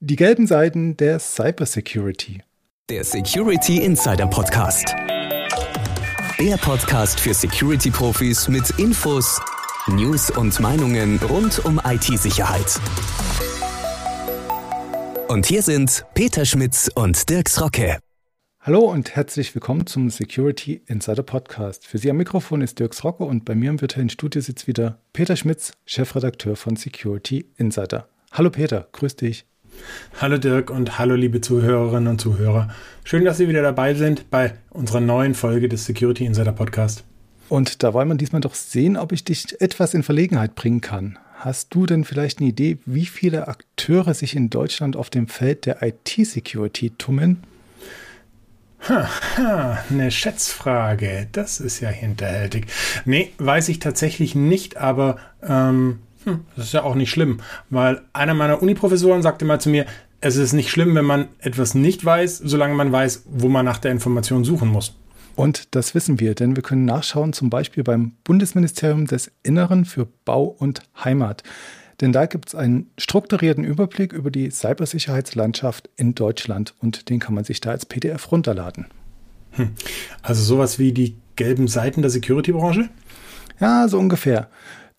Die gelben Seiten der Cybersecurity. Der Security Insider Podcast. Der Podcast für Security-Profis mit Infos, News und Meinungen rund um IT-Sicherheit. Und hier sind Peter Schmitz und Dirks Rocke. Hallo und herzlich willkommen zum Security Insider Podcast. Für Sie am Mikrofon ist Dirks Rocke und bei mir im virtuellen Studio sitzt wieder Peter Schmitz, Chefredakteur von Security Insider. Hallo Peter, grüß dich. Hallo Dirk und hallo liebe Zuhörerinnen und Zuhörer. Schön, dass Sie wieder dabei sind bei unserer neuen Folge des Security Insider Podcast. Und da wollen wir diesmal doch sehen, ob ich dich etwas in Verlegenheit bringen kann. Hast du denn vielleicht eine Idee, wie viele Akteure sich in Deutschland auf dem Feld der IT-Security tummeln? Ha, ha, eine Schätzfrage. Das ist ja hinterhältig. Nee, weiß ich tatsächlich nicht, aber ähm, hm, das ist ja auch nicht schlimm, weil einer meiner Uniprofessoren sagte mal zu mir, es ist nicht schlimm, wenn man etwas nicht weiß, solange man weiß, wo man nach der Information suchen muss. Und das wissen wir, denn wir können nachschauen, zum Beispiel beim Bundesministerium des Inneren für Bau und Heimat. Denn da gibt es einen strukturierten Überblick über die Cybersicherheitslandschaft in Deutschland und den kann man sich da als PDF runterladen. Hm. Also sowas wie die gelben Seiten der Security-Branche? Ja, so ungefähr.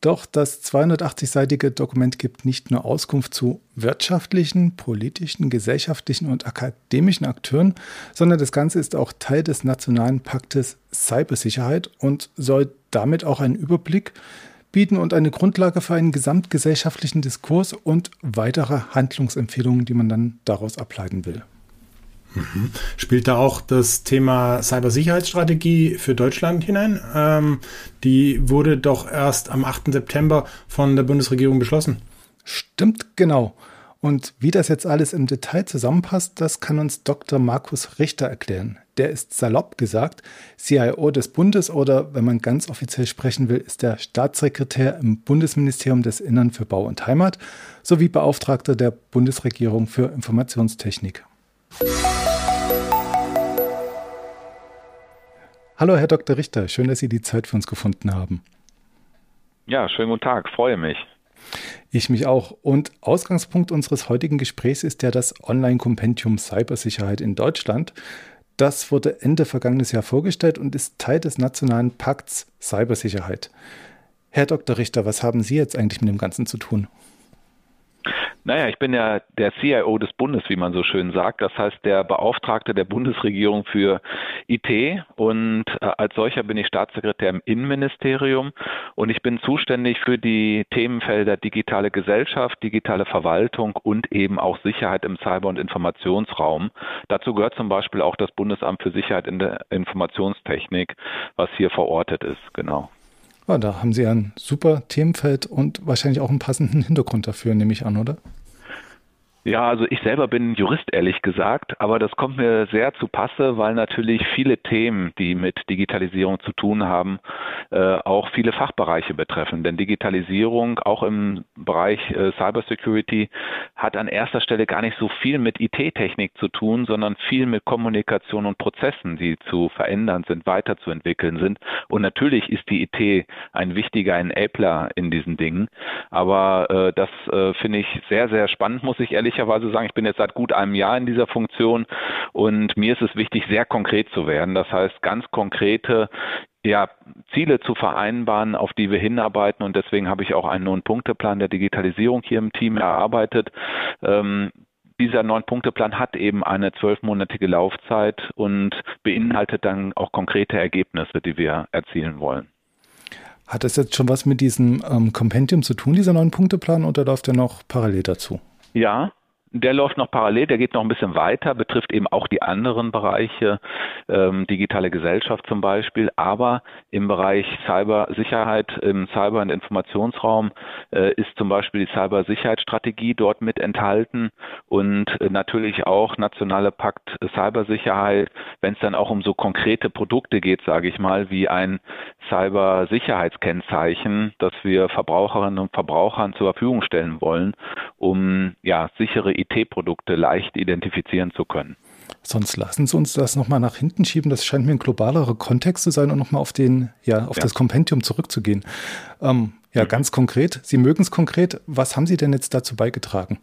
Doch das 280-seitige Dokument gibt nicht nur Auskunft zu wirtschaftlichen, politischen, gesellschaftlichen und akademischen Akteuren, sondern das Ganze ist auch Teil des nationalen Paktes Cybersicherheit und soll damit auch einen Überblick bieten und eine Grundlage für einen gesamtgesellschaftlichen Diskurs und weitere Handlungsempfehlungen, die man dann daraus ableiten will. Mhm. Spielt da auch das Thema Cybersicherheitsstrategie für Deutschland hinein? Ähm, die wurde doch erst am 8. September von der Bundesregierung beschlossen. Stimmt, genau. Und wie das jetzt alles im Detail zusammenpasst, das kann uns Dr. Markus Richter erklären. Der ist salopp gesagt CIO des Bundes oder, wenn man ganz offiziell sprechen will, ist der Staatssekretär im Bundesministerium des Innern für Bau und Heimat sowie Beauftragter der Bundesregierung für Informationstechnik. Hallo, Herr Dr. Richter, schön, dass Sie die Zeit für uns gefunden haben. Ja, schönen guten Tag, freue mich. Ich mich auch. Und Ausgangspunkt unseres heutigen Gesprächs ist ja das Online-Kompendium Cybersicherheit in Deutschland. Das wurde Ende vergangenes Jahr vorgestellt und ist Teil des nationalen Pakts Cybersicherheit. Herr Dr. Richter, was haben Sie jetzt eigentlich mit dem Ganzen zu tun? Naja, ich bin ja der CIO des Bundes, wie man so schön sagt. Das heißt, der Beauftragte der Bundesregierung für IT. Und äh, als solcher bin ich Staatssekretär im Innenministerium. Und ich bin zuständig für die Themenfelder digitale Gesellschaft, digitale Verwaltung und eben auch Sicherheit im Cyber- und Informationsraum. Dazu gehört zum Beispiel auch das Bundesamt für Sicherheit in der Informationstechnik, was hier verortet ist. Genau. Ja, da haben Sie ein super Themenfeld und wahrscheinlich auch einen passenden Hintergrund dafür, nehme ich an, oder? Ja, also ich selber bin Jurist, ehrlich gesagt, aber das kommt mir sehr zu Passe, weil natürlich viele Themen, die mit Digitalisierung zu tun haben, äh, auch viele Fachbereiche betreffen. Denn Digitalisierung, auch im Bereich äh, Cybersecurity, hat an erster Stelle gar nicht so viel mit IT-Technik zu tun, sondern viel mit Kommunikation und Prozessen, die zu verändern sind, weiterzuentwickeln sind. Und natürlich ist die IT ein wichtiger Enabler in diesen Dingen. Aber äh, das äh, finde ich sehr, sehr spannend, muss ich ehrlich ehrlicherweise sagen, ich bin jetzt seit gut einem Jahr in dieser Funktion und mir ist es wichtig, sehr konkret zu werden. Das heißt, ganz konkrete ja, Ziele zu vereinbaren, auf die wir hinarbeiten. Und deswegen habe ich auch einen Neun-Punkte-Plan der Digitalisierung hier im Team erarbeitet. Ähm, dieser Neun-Punkte-Plan hat eben eine zwölfmonatige Laufzeit und beinhaltet dann auch konkrete Ergebnisse, die wir erzielen wollen. Hat das jetzt schon was mit diesem ähm, Kompendium zu tun, dieser Neun-Punkte-Plan, oder läuft der noch parallel dazu? Ja, der läuft noch parallel, der geht noch ein bisschen weiter, betrifft eben auch die anderen Bereiche, ähm, digitale Gesellschaft zum Beispiel, aber im Bereich Cybersicherheit, im Cyber- und Informationsraum äh, ist zum Beispiel die Cybersicherheitsstrategie dort mit enthalten. Und äh, natürlich auch nationale Pakt Cybersicherheit, wenn es dann auch um so konkrete Produkte geht, sage ich mal, wie ein Cybersicherheitskennzeichen, das wir Verbraucherinnen und Verbrauchern zur Verfügung stellen wollen, um ja sichere IT-Produkte leicht identifizieren zu können. Sonst lassen Sie uns das nochmal nach hinten schieben. Das scheint mir ein globalerer Kontext zu sein und nochmal auf den, ja, auf ja. das Kompendium zurückzugehen. Ähm, ja, mhm. ganz konkret. Sie mögen es konkret. Was haben Sie denn jetzt dazu beigetragen?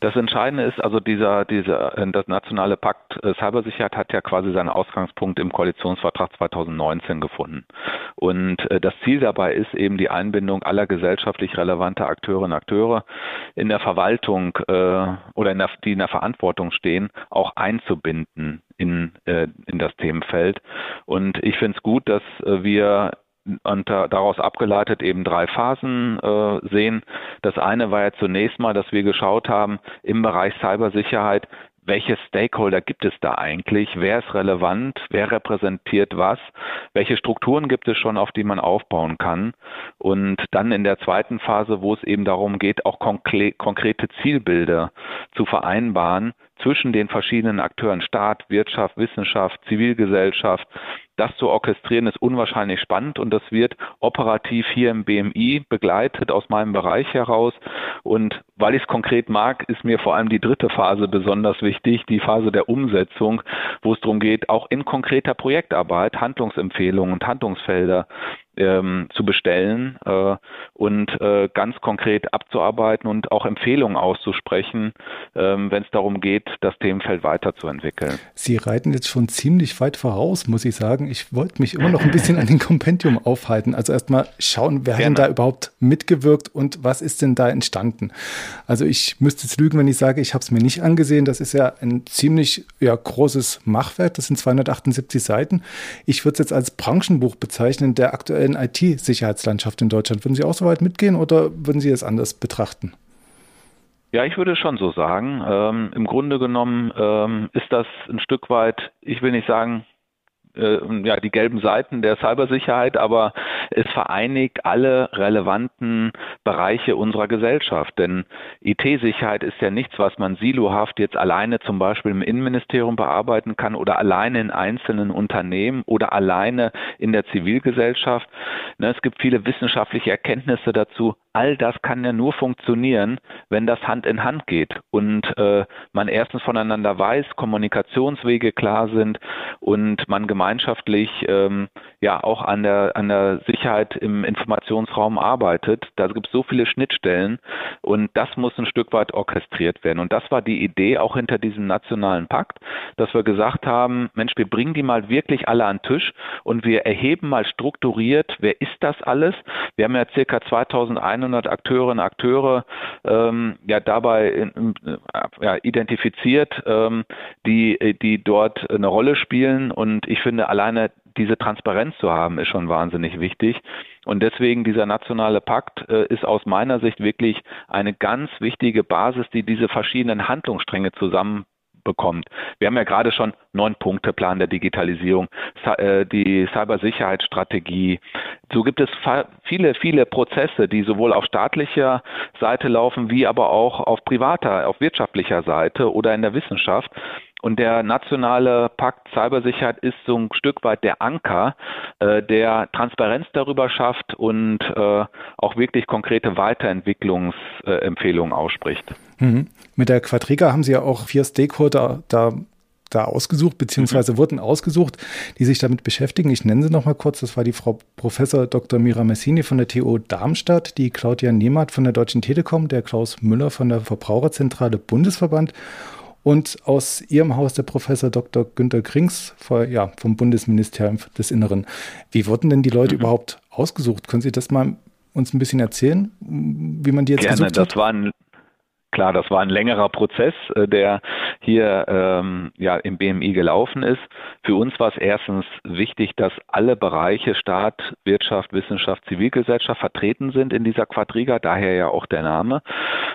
Das Entscheidende ist also dieser, dieser, das nationale Pakt äh, Cybersicherheit hat ja quasi seinen Ausgangspunkt im Koalitionsvertrag 2019 gefunden. Und äh, das Ziel dabei ist eben die Einbindung aller gesellschaftlich relevanter Akteurinnen und Akteure in der Verwaltung äh, oder in der, die in der Verantwortung stehen, auch einzubinden in, äh, in das Themenfeld. Und ich finde es gut, dass äh, wir und daraus abgeleitet eben drei Phasen äh, sehen. Das eine war ja zunächst mal, dass wir geschaut haben im Bereich Cybersicherheit, welche Stakeholder gibt es da eigentlich? Wer ist relevant? Wer repräsentiert was? Welche Strukturen gibt es schon, auf die man aufbauen kann? Und dann in der zweiten Phase, wo es eben darum geht, auch konkrete Zielbilder zu vereinbaren zwischen den verschiedenen Akteuren Staat, Wirtschaft, Wissenschaft, Zivilgesellschaft, das zu orchestrieren ist unwahrscheinlich spannend und das wird operativ hier im BMI begleitet aus meinem Bereich heraus. Und weil ich es konkret mag, ist mir vor allem die dritte Phase besonders wichtig, die Phase der Umsetzung, wo es darum geht, auch in konkreter Projektarbeit Handlungsempfehlungen und Handlungsfelder ähm, zu bestellen äh, und äh, ganz konkret abzuarbeiten und auch Empfehlungen auszusprechen, ähm, wenn es darum geht, das Themenfeld weiterzuentwickeln. Sie reiten jetzt schon ziemlich weit voraus, muss ich sagen. Ich wollte mich immer noch ein bisschen an den Kompendium aufhalten. Also erstmal schauen, wer Gerne. hat denn da überhaupt mitgewirkt und was ist denn da entstanden? Also ich müsste jetzt lügen, wenn ich sage, ich habe es mir nicht angesehen. Das ist ja ein ziemlich ja, großes Machwerk. Das sind 278 Seiten. Ich würde es jetzt als Branchenbuch bezeichnen, der aktuell aktuellen IT-Sicherheitslandschaft in Deutschland. Würden Sie auch so weit mitgehen oder würden Sie es anders betrachten? Ja, ich würde schon so sagen. Ähm, Im Grunde genommen ähm, ist das ein Stück weit, ich will nicht sagen, äh, ja, die gelben Seiten der Cybersicherheit, aber es vereinigt alle relevanten Bereiche unserer Gesellschaft. Denn IT-Sicherheit ist ja nichts, was man silohaft jetzt alleine zum Beispiel im Innenministerium bearbeiten kann oder alleine in einzelnen Unternehmen oder alleine in der Zivilgesellschaft. Ne, es gibt viele wissenschaftliche Erkenntnisse dazu, all das kann ja nur funktionieren, wenn das Hand in Hand geht und äh, man erstens voneinander weiß, Kommunikationswege klar sind und man gemeinschaftlich ähm, ja auch an der an der Sicherheit im Informationsraum arbeitet. Da gibt es so viele Schnittstellen und das muss ein Stück weit orchestriert werden. Und das war die Idee auch hinter diesem nationalen Pakt, dass wir gesagt haben, Mensch, wir bringen die mal wirklich alle an den Tisch und wir erheben mal strukturiert, wer ist das alles? Wir haben ja circa 2100 100 Akteurinnen und Akteure ähm, ja dabei in, ja, identifiziert, ähm, die, die dort eine Rolle spielen. Und ich finde, alleine diese Transparenz zu haben, ist schon wahnsinnig wichtig. Und deswegen dieser nationale Pakt äh, ist aus meiner Sicht wirklich eine ganz wichtige Basis, die diese verschiedenen Handlungsstränge zusammen bekommt. Wir haben ja gerade schon neun Punkte Plan der Digitalisierung, äh, die Cybersicherheitsstrategie. So gibt es viele, viele Prozesse, die sowohl auf staatlicher Seite laufen, wie aber auch auf privater, auf wirtschaftlicher Seite oder in der Wissenschaft. Und der nationale Pakt Cybersicherheit ist so ein Stück weit der Anker, äh, der Transparenz darüber schafft und äh, auch wirklich konkrete Weiterentwicklungsempfehlungen ausspricht. Mhm. Mit der Quadriga haben Sie ja auch vier Stakeholder da da ausgesucht, beziehungsweise mhm. wurden ausgesucht, die sich damit beschäftigen. Ich nenne sie noch mal kurz. Das war die Frau Professor Dr. Mira Messini von der TU Darmstadt, die Claudia Nehmert von der Deutschen Telekom, der Klaus Müller von der Verbraucherzentrale Bundesverband und aus Ihrem Haus der Professor Dr. Günter Krings ja, vom Bundesministerium des Inneren. Wie wurden denn die Leute mhm. überhaupt ausgesucht? Können Sie das mal uns ein bisschen erzählen, wie man die jetzt Gerne, gesucht hat? Das waren Klar, das war ein längerer Prozess, äh, der hier ähm, ja im BMI gelaufen ist. Für uns war es erstens wichtig, dass alle Bereiche Staat, Wirtschaft, Wissenschaft, Zivilgesellschaft vertreten sind in dieser Quadriga, daher ja auch der Name.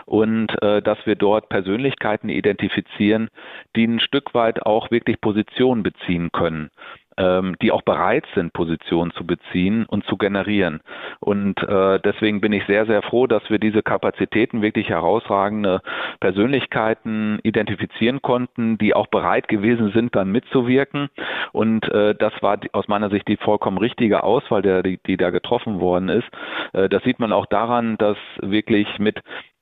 Und äh, dass wir dort Persönlichkeiten identifizieren, die ein Stück weit auch wirklich Position beziehen können ähm, die auch bereit sind, Positionen zu beziehen und zu generieren. Und äh, deswegen bin ich sehr, sehr froh, dass wir diese Kapazitäten wirklich herausragende Persönlichkeiten identifizieren konnten, die auch bereit gewesen sind, dann mitzuwirken. Und äh, das war aus meiner Sicht die vollkommen richtige Auswahl, der, die, die da getroffen worden ist. Äh, das sieht man auch daran, dass wirklich mit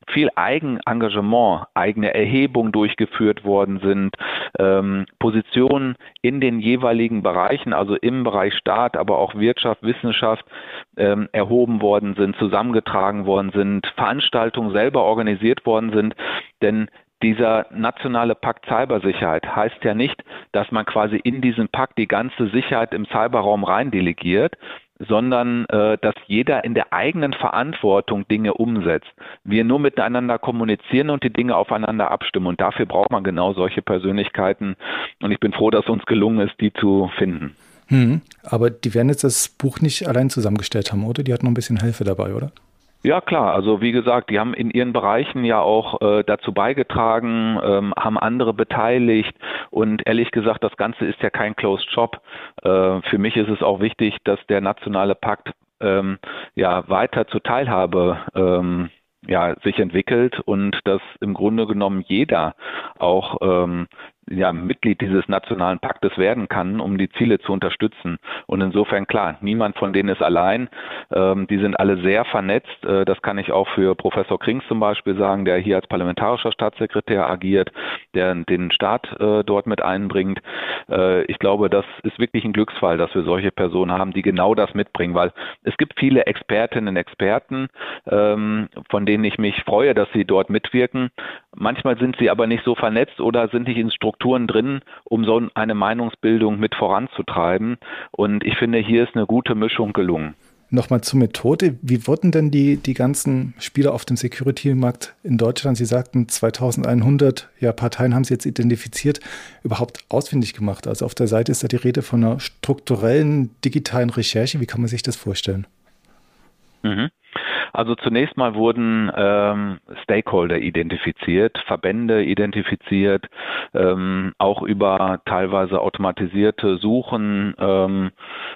viel Eigenengagement, eigene Erhebungen durchgeführt worden sind, ähm, Positionen in den jeweiligen Bereichen, also im Bereich Staat, aber auch Wirtschaft, Wissenschaft ähm, erhoben worden sind, zusammengetragen worden sind, Veranstaltungen selber organisiert worden sind. Denn dieser nationale Pakt Cybersicherheit heißt ja nicht, dass man quasi in diesen Pakt die ganze Sicherheit im Cyberraum rein delegiert, sondern äh, dass jeder in der eigenen Verantwortung Dinge umsetzt. Wir nur miteinander kommunizieren und die Dinge aufeinander abstimmen. Und dafür braucht man genau solche Persönlichkeiten. Und ich bin froh, dass uns gelungen ist, die zu finden. Hm, aber die werden jetzt das Buch nicht allein zusammengestellt haben, oder? Die hatten noch ein bisschen Hilfe dabei, oder? Ja, klar. Also wie gesagt, die haben in ihren Bereichen ja auch äh, dazu beigetragen, ähm, haben andere beteiligt und ehrlich gesagt, das Ganze ist ja kein Closed Shop. Äh, für mich ist es auch wichtig, dass der nationale Pakt ähm, ja weiter zur Teilhabe ähm, ja, sich entwickelt und dass im Grunde genommen jeder auch ähm, ja, Mitglied dieses nationalen Paktes werden kann, um die Ziele zu unterstützen. Und insofern klar, niemand von denen ist allein. Ähm, die sind alle sehr vernetzt. Äh, das kann ich auch für Professor Krings zum Beispiel sagen, der hier als parlamentarischer Staatssekretär agiert, der den Staat äh, dort mit einbringt. Äh, ich glaube, das ist wirklich ein Glücksfall, dass wir solche Personen haben, die genau das mitbringen, weil es gibt viele Expertinnen und Experten, ähm, von denen ich mich freue, dass sie dort mitwirken. Manchmal sind sie aber nicht so vernetzt oder sind nicht in Strukturen drin, um so eine Meinungsbildung mit voranzutreiben. Und ich finde, hier ist eine gute Mischung gelungen. Nochmal zur Methode. Wie wurden denn die, die ganzen Spieler auf dem Security-Markt in Deutschland, Sie sagten 2100 ja, Parteien haben Sie jetzt identifiziert, überhaupt ausfindig gemacht? Also auf der Seite ist da die Rede von einer strukturellen digitalen Recherche. Wie kann man sich das vorstellen? Mhm. Also zunächst mal wurden ähm, Stakeholder identifiziert, Verbände identifiziert, ähm, auch über teilweise automatisierte Suchen ähm,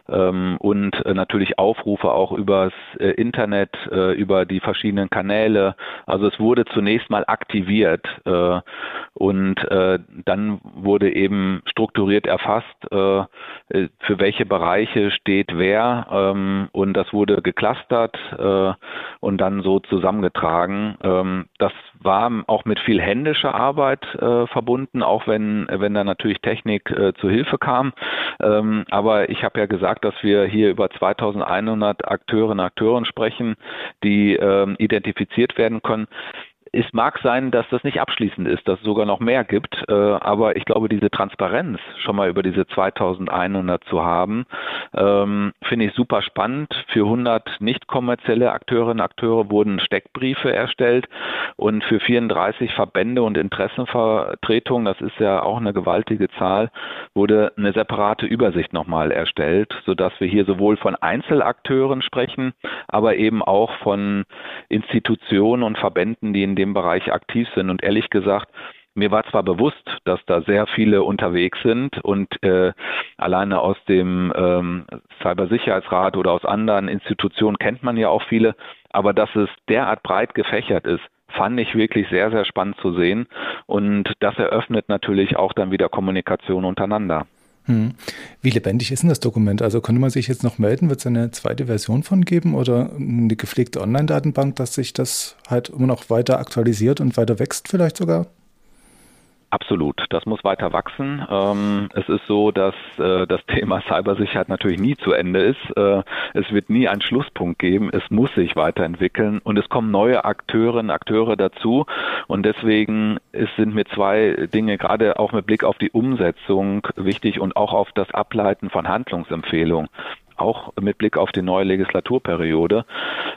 ähm, und natürlich Aufrufe auch übers äh, Internet, äh, über die verschiedenen Kanäle. Also es wurde zunächst mal aktiviert äh, und äh, dann wurde eben strukturiert erfasst, äh, äh für welche Bereiche steht wer ähm, und das wurde geclustert äh, und dann so zusammengetragen. Ähm, das war auch mit viel händischer Arbeit äh, verbunden, auch wenn, wenn da natürlich Technik äh, zu Hilfe kam. Ähm, aber ich habe ja gesagt, dass wir hier über 2100 Akteurinnen und Akteuren sprechen, die ähm, identifiziert werden können es mag sein, dass das nicht abschließend ist, dass es sogar noch mehr gibt, äh, aber ich glaube, diese Transparenz schon mal über diese 2100 zu haben, ähm, finde ich super spannend. Für 100 nicht kommerzielle Akteurinnen und Akteure wurden Steckbriefe erstellt und für 34 Verbände und Interessenvertretungen, das ist ja auch eine gewaltige Zahl, wurde eine separate Übersicht nochmal erstellt, sodass wir hier sowohl von Einzelakteuren sprechen, aber eben auch von Institutionen und Verbänden, die in dem Bereich aktiv sind. Und ehrlich gesagt, mir war zwar bewusst, dass da sehr viele unterwegs sind und äh, alleine aus dem ähm, Cybersicherheitsrat oder aus anderen Institutionen kennt man ja auch viele, aber dass es derart breit gefächert ist, fand ich wirklich sehr, sehr spannend zu sehen. Und das eröffnet natürlich auch dann wieder Kommunikation untereinander. Hm. Wie lebendig ist denn das Dokument? Also könnte man sich jetzt noch melden? Wird es eine zweite Version von geben oder eine gepflegte Online-Datenbank, dass sich das halt immer noch weiter aktualisiert und weiter wächst vielleicht sogar? Absolut, das muss weiter wachsen. Ähm, es ist so, dass äh, das Thema Cybersicherheit natürlich nie zu Ende ist. Äh, es wird nie einen Schlusspunkt geben. Es muss sich weiterentwickeln und es kommen neue Akteurinnen, Akteure dazu. Und deswegen ist, sind mir zwei Dinge gerade auch mit Blick auf die Umsetzung wichtig und auch auf das Ableiten von Handlungsempfehlungen auch mit Blick auf die neue Legislaturperiode.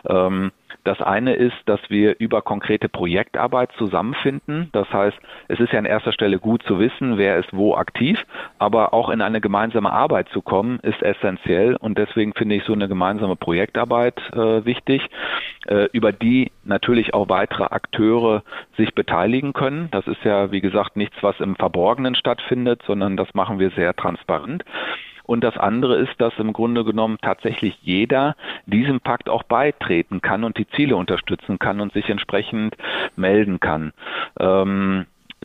Ähm, das eine ist, dass wir über konkrete Projektarbeit zusammenfinden. Das heißt, es ist ja an erster Stelle gut zu wissen, wer ist wo aktiv, aber auch in eine gemeinsame Arbeit zu kommen, ist essentiell. Und deswegen finde ich so eine gemeinsame Projektarbeit äh, wichtig, äh, über die natürlich auch weitere Akteure sich beteiligen können. Das ist ja, wie gesagt, nichts, was im Verborgenen stattfindet, sondern das machen wir sehr transparent. Und das andere ist, dass im Grunde genommen tatsächlich jeder diesem Pakt auch beitreten kann und die Ziele unterstützen kann und sich entsprechend melden kann. Ähm,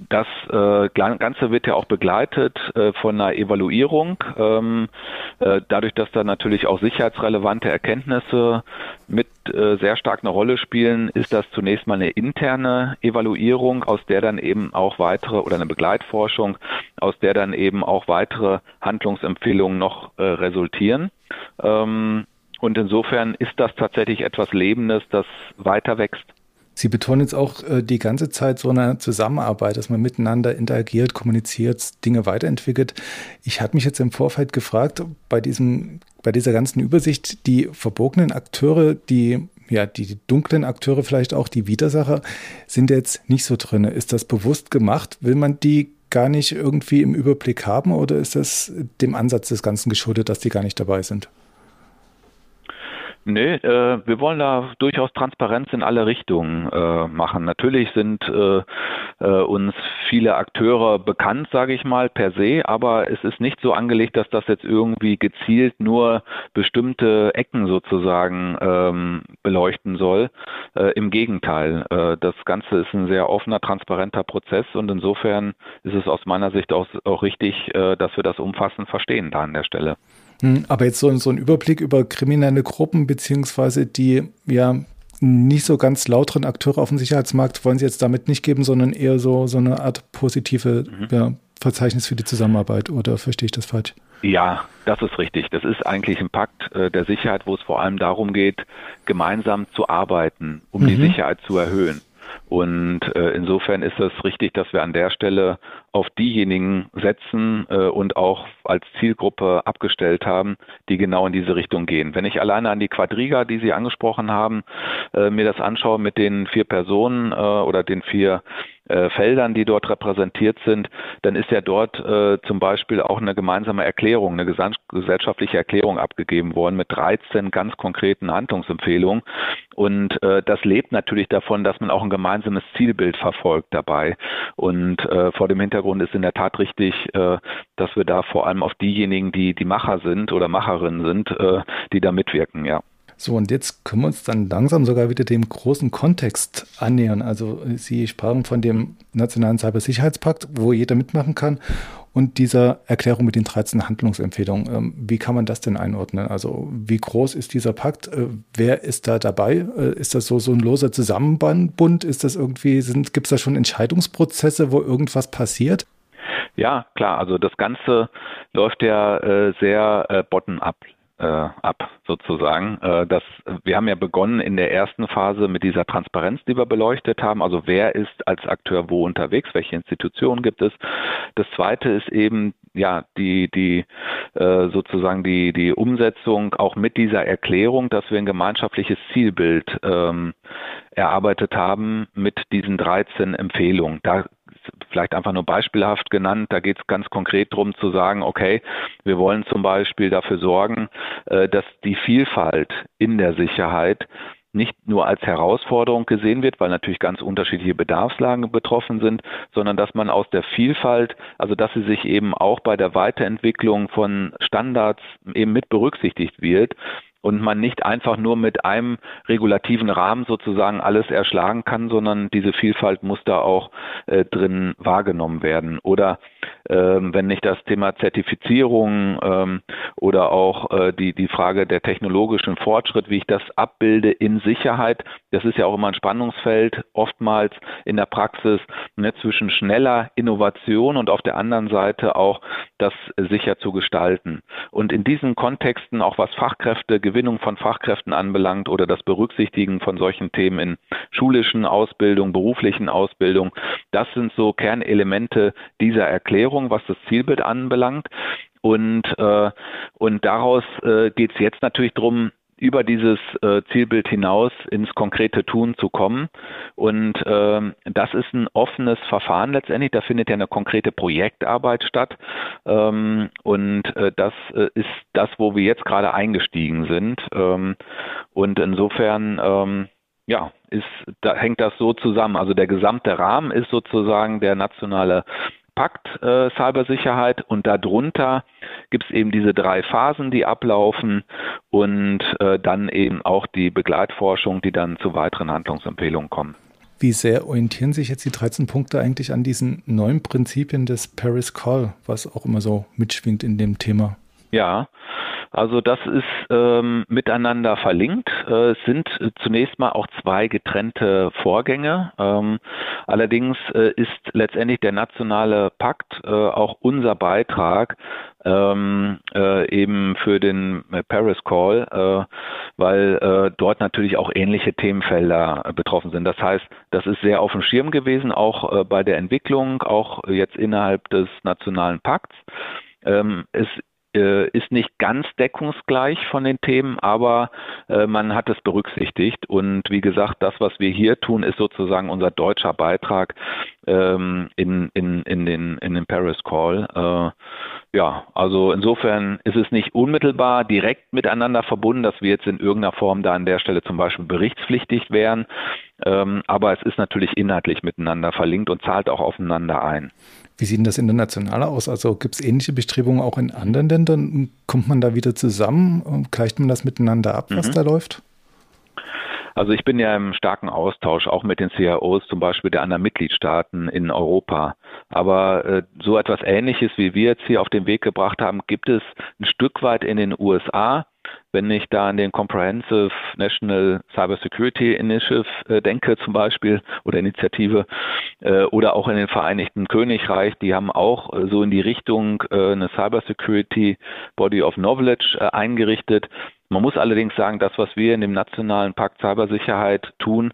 das äh, Ganze wird ja auch begleitet äh, von einer Evaluierung. Ähm, äh, dadurch, dass da natürlich auch sicherheitsrelevante Erkenntnisse mit äh, sehr stark eine Rolle spielen, ist das zunächst mal eine interne Evaluierung, aus der dann eben auch weitere oder eine Begleitforschung, aus der dann eben auch weitere Handlungsempfehlungen noch äh, resultieren. Ähm, und insofern ist das tatsächlich etwas Lebendes, das weiter wächst. Sie betonen jetzt auch äh, die ganze Zeit so eine Zusammenarbeit, dass man miteinander interagiert, kommuniziert, Dinge weiterentwickelt. Ich hatte mich jetzt im Vorfeld gefragt, bei diesem, bei dieser ganzen Übersicht, die verbogenen Akteure, die ja, die dunklen Akteure vielleicht auch, die Widersacher, sind jetzt nicht so drin. Ist das bewusst gemacht? Will man die gar nicht irgendwie im Überblick haben oder ist das dem Ansatz des Ganzen geschuldet, dass die gar nicht dabei sind? Nee, äh, wir wollen da durchaus Transparenz in alle Richtungen äh, machen. Natürlich sind äh, äh, uns viele Akteure bekannt, sage ich mal, per se, aber es ist nicht so angelegt, dass das jetzt irgendwie gezielt nur bestimmte Ecken sozusagen ähm, beleuchten soll. Äh, Im Gegenteil, äh, das Ganze ist ein sehr offener, transparenter Prozess und insofern ist es aus meiner Sicht auch, auch richtig, äh, dass wir das umfassend verstehen da an der Stelle. Hm, aber jetzt so, so ein Überblick über kriminelle Gruppen, beziehungsweise die ja nicht so ganz lauteren Akteure auf dem Sicherheitsmarkt wollen Sie jetzt damit nicht geben, sondern eher so, so eine Art positive mhm. ja, Verzeichnis für die Zusammenarbeit oder verstehe ich das falsch? Ja, das ist richtig. Das ist eigentlich ein Pakt äh, der Sicherheit, wo es vor allem darum geht, gemeinsam zu arbeiten, um mhm. die Sicherheit zu erhöhen. Und äh, insofern ist es richtig, dass wir an der Stelle auf diejenigen setzen äh, und auch als Zielgruppe abgestellt haben, die genau in diese Richtung gehen. Wenn ich alleine an die Quadriga, die Sie angesprochen haben, äh, mir das anschaue mit den vier Personen äh, oder den vier äh, Feldern, die dort repräsentiert sind, dann ist ja dort äh, zum Beispiel auch eine gemeinsame Erklärung, eine gesellschaftliche Erklärung abgegeben worden mit 13 ganz konkreten Handlungsempfehlungen. Und äh, das lebt natürlich davon, dass man auch ein gemeinsames Zielbild verfolgt dabei. Und äh, vor dem Hintergrund ist in der Tat richtig, äh, dass wir da vor allem auf diejenigen, die die Macher sind oder Macherinnen sind, äh, die da mitwirken, ja. So, und jetzt können wir uns dann langsam sogar wieder dem großen Kontext annähern. Also Sie sprachen von dem Nationalen Cybersicherheitspakt, wo jeder mitmachen kann, und dieser Erklärung mit den 13 Handlungsempfehlungen. Ähm, wie kann man das denn einordnen? Also wie groß ist dieser Pakt? Äh, wer ist da dabei? Äh, ist das so, so ein loser Zusammenbund? Ist das irgendwie, gibt es da schon Entscheidungsprozesse, wo irgendwas passiert? Ja, klar. Also das Ganze läuft ja äh, sehr äh, bottom-up äh, ab, sozusagen. Äh, das, wir haben ja begonnen in der ersten Phase mit dieser Transparenz, die wir beleuchtet haben. Also wer ist als Akteur wo unterwegs, welche Institutionen gibt es. Das zweite ist eben ja die die äh, sozusagen die die Umsetzung auch mit dieser Erklärung, dass wir ein gemeinschaftliches Zielbild ähm, erarbeitet haben mit diesen 13 Empfehlungen. Da vielleicht einfach nur beispielhaft genannt. Da geht es ganz konkret darum zu sagen, okay, wir wollen zum Beispiel dafür sorgen, äh, dass die Vielfalt in der Sicherheit nicht nur als Herausforderung gesehen wird, weil natürlich ganz unterschiedliche Bedarfslagen betroffen sind, sondern dass man aus der Vielfalt, also dass sie sich eben auch bei der Weiterentwicklung von Standards eben mit berücksichtigt wird und man nicht einfach nur mit einem regulativen Rahmen sozusagen alles erschlagen kann, sondern diese Vielfalt muss da auch äh, drin wahrgenommen werden. Oder ähm, wenn nicht das Thema Zertifizierung ähm, oder auch äh, die, die Frage der technologischen Fortschritt, wie ich das abbilde in Sicherheit, das ist ja auch immer ein Spannungsfeld, oftmals in der Praxis ne, zwischen schneller Innovation und auf der anderen Seite auch das sicher zu gestalten. Und in diesen Kontexten, auch was Fachkräfte, Gewinnung von Fachkräften anbelangt oder das Berücksichtigen von solchen Themen in schulischen Ausbildung, beruflichen Ausbildung. Das sind so Kernelemente dieser Erklärung, was das Zielbild anbelangt. Und, äh, und daraus äh, geht es jetzt natürlich darum, über dieses äh, Zielbild hinaus ins konkrete Tun zu kommen. Und ähm, das ist ein offenes Verfahren letztendlich. Da findet ja eine konkrete Projektarbeit statt. Ähm, und äh, das äh, ist das, wo wir jetzt gerade eingestiegen sind. Ähm, und insofern ähm, ja, ist, da hängt das so zusammen. Also der gesamte Rahmen ist sozusagen der nationale Pakt äh, Cybersicherheit und darunter gibt es eben diese drei Phasen, die ablaufen und äh, dann eben auch die Begleitforschung, die dann zu weiteren Handlungsempfehlungen kommen. Wie sehr orientieren sich jetzt die 13 Punkte eigentlich an diesen neuen Prinzipien des Paris Call, was auch immer so mitschwingt in dem Thema? Ja, also das ist ähm, miteinander verlinkt. Äh, es sind äh, zunächst mal auch zwei getrennte Vorgänge. Ähm, allerdings äh, ist letztendlich der nationale Pakt äh, auch unser Beitrag, ähm, äh, eben für den Paris Call, äh, weil äh, dort natürlich auch ähnliche Themenfelder betroffen sind. Das heißt, das ist sehr auf dem Schirm gewesen, auch äh, bei der Entwicklung, auch jetzt innerhalb des nationalen Pakts. Ähm, es äh, ist nicht ganz deckungsgleich von den Themen, aber äh, man hat es berücksichtigt. Und wie gesagt, das, was wir hier tun, ist sozusagen unser deutscher Beitrag ähm, in, in, in, den, in den Paris Call. Äh, ja, also insofern ist es nicht unmittelbar direkt miteinander verbunden, dass wir jetzt in irgendeiner Form da an der Stelle zum Beispiel berichtspflichtig wären. Ähm, aber es ist natürlich inhaltlich miteinander verlinkt und zahlt auch aufeinander ein. Wie sieht denn das international aus? Also gibt es ähnliche Bestrebungen auch in anderen Ländern? Kommt man da wieder zusammen? Gleicht man das miteinander ab, was mhm. da läuft? Also ich bin ja im starken Austausch auch mit den CIOs zum Beispiel der anderen Mitgliedstaaten in Europa. Aber äh, so etwas Ähnliches, wie wir jetzt hier auf den Weg gebracht haben, gibt es ein Stück weit in den USA. Wenn ich da an den Comprehensive National Cybersecurity Initiative äh, denke zum Beispiel oder Initiative äh, oder auch in den Vereinigten Königreich, die haben auch äh, so in die Richtung eine Cybersecurity Body of Knowledge eingerichtet. Man muss allerdings sagen, das, was wir in dem nationalen Pakt Cybersicherheit tun,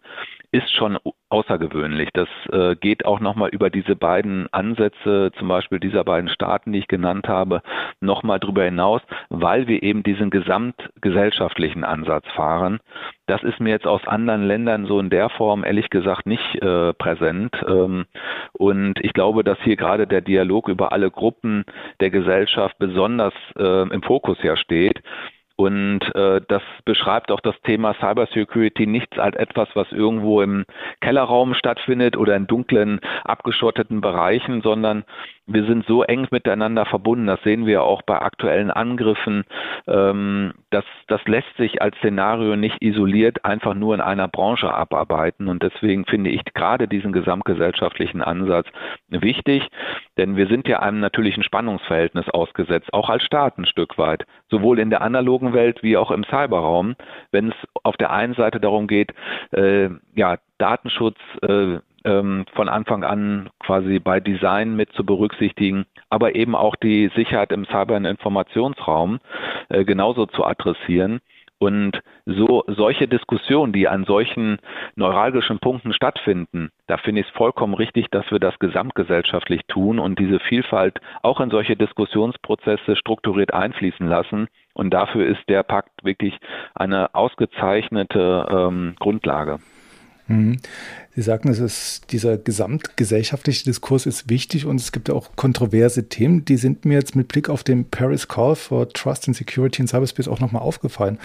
ist schon außergewöhnlich. Das äh, geht auch nochmal über diese beiden Ansätze, zum Beispiel dieser beiden Staaten, die ich genannt habe, nochmal drüber hinaus, weil wir eben diesen gesamtgesellschaftlichen Ansatz fahren. Das ist mir jetzt aus anderen Ländern so in der Form ehrlich gesagt nicht äh, präsent. Ähm, und ich glaube, dass hier gerade der Dialog über alle Gruppen der Gesellschaft besonders äh, im Fokus ja steht. Und äh, das beschreibt auch das Thema Cybersecurity nichts als etwas, was irgendwo im Kellerraum stattfindet oder in dunklen, abgeschotteten Bereichen, sondern wir sind so eng miteinander verbunden. Das sehen wir auch bei aktuellen Angriffen. Ähm, das, das lässt sich als Szenario nicht isoliert einfach nur in einer Branche abarbeiten. Und deswegen finde ich gerade diesen gesamtgesellschaftlichen Ansatz wichtig, denn wir sind ja einem natürlichen Spannungsverhältnis ausgesetzt, auch als Staat ein Stück weit, sowohl in der analogen Welt wie auch im Cyberraum. Wenn es auf der einen Seite darum geht, äh, ja, Datenschutz, äh, ähm, von Anfang an quasi bei Design mit zu berücksichtigen, aber eben auch die Sicherheit im Cyber- und Informationsraum äh, genauso zu adressieren. Und so solche Diskussionen, die an solchen neuralgischen Punkten stattfinden, da finde ich es vollkommen richtig, dass wir das gesamtgesellschaftlich tun und diese Vielfalt auch in solche Diskussionsprozesse strukturiert einfließen lassen. Und dafür ist der Pakt wirklich eine ausgezeichnete ähm, Grundlage. Mhm. Sie sagten, es ist, dieser gesamtgesellschaftliche Diskurs ist wichtig und es gibt auch kontroverse Themen. Die sind mir jetzt mit Blick auf den Paris Call for Trust and Security in Cyberspace auch nochmal aufgefallen.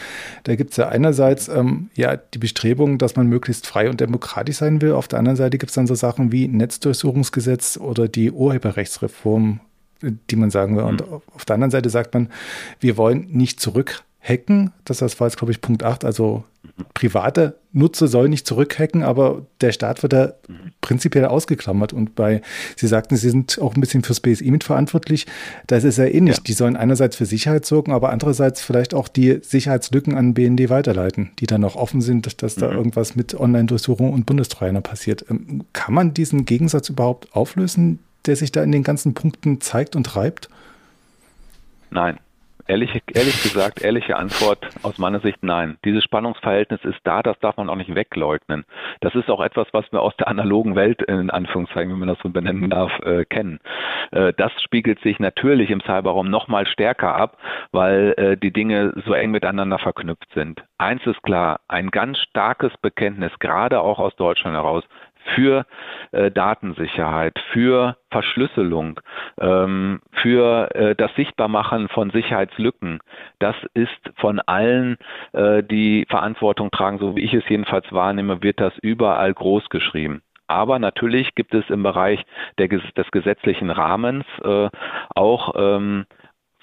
Da gibt es ja einerseits ähm, ja die Bestrebung, dass man möglichst frei und demokratisch sein will. Auf der anderen Seite gibt es dann so Sachen wie Netzdurchsuchungsgesetz oder die Urheberrechtsreform, die man sagen will. Und mhm. auf der anderen Seite sagt man, wir wollen nicht zurückhacken. Das war jetzt, glaube ich, Punkt 8, also private Nutzer sollen nicht zurückhacken, aber der Staat wird da prinzipiell ausgeklammert. Und bei, Sie sagten, Sie sind auch ein bisschen fürs BSI mitverantwortlich. Da ist ja ähnlich. Ja. Die sollen einerseits für Sicherheit sorgen, aber andererseits vielleicht auch die Sicherheitslücken an BND weiterleiten, die dann noch offen sind, dass, mhm. da irgendwas mit Online-Durchsuchung und Bundestrainer passiert. Ähm, kann man diesen Gegensatz überhaupt auflösen, der sich da in den ganzen Punkten zeigt und treibt? Nein. Ehrlich, ehrlich gesagt, ehrliche Antwort aus meiner Sicht nein. Dieses Spannungsverhältnis ist da, das darf man auch nicht wegleugnen. Das ist auch etwas, was wir aus der analogen Welt, in Anführungszeichen, wenn man das so benennen darf, äh, kennen. Äh, das spiegelt sich natürlich im Cyberraum noch mal stärker ab, weil äh, die Dinge so eng miteinander verknüpft sind. Eins ist klar, ein ganz starkes Bekenntnis, gerade auch aus Deutschland heraus, für äh, Datensicherheit, für Verschlüsselung, ähm, für äh, das Sichtbarmachen von Sicherheitslücken. Das ist von allen, äh, die Verantwortung tragen, so wie ich es jedenfalls wahrnehme, wird das überall groß geschrieben. Aber natürlich gibt es im Bereich der, des gesetzlichen Rahmens äh, auch ähm,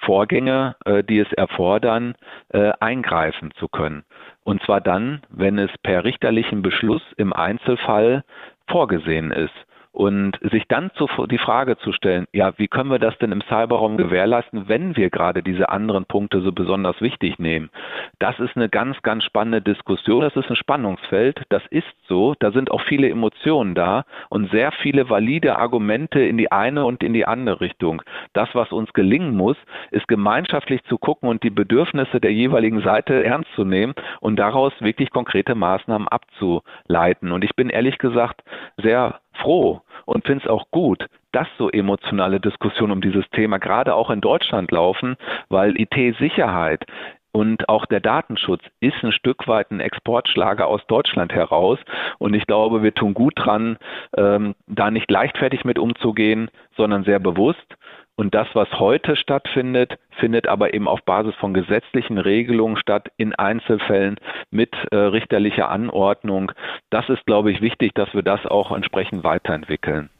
Vorgänge, äh, die es erfordern, äh, eingreifen zu können. Und zwar dann, wenn es per richterlichen Beschluss im Einzelfall vorgesehen ist. Und sich dann zu, die Frage zu stellen, ja, wie können wir das denn im Cyberraum gewährleisten, wenn wir gerade diese anderen Punkte so besonders wichtig nehmen? Das ist eine ganz, ganz spannende Diskussion. Das ist ein Spannungsfeld. Das ist so. Da sind auch viele Emotionen da und sehr viele valide Argumente in die eine und in die andere Richtung. Das, was uns gelingen muss, ist gemeinschaftlich zu gucken und die Bedürfnisse der jeweiligen Seite ernst zu nehmen und daraus wirklich konkrete Maßnahmen abzuleiten. Und ich bin ehrlich gesagt sehr froh und finde es auch gut, dass so emotionale Diskussionen um dieses Thema gerade auch in Deutschland laufen, weil IT-Sicherheit und auch der Datenschutz ist ein Stück weit ein Exportschlager aus Deutschland heraus. Und ich glaube, wir tun gut dran, ähm, da nicht leichtfertig mit umzugehen, sondern sehr bewusst. Und das, was heute stattfindet, findet aber eben auf Basis von gesetzlichen Regelungen statt, in Einzelfällen mit äh, richterlicher Anordnung. Das ist, glaube ich, wichtig, dass wir das auch entsprechend weiterentwickeln.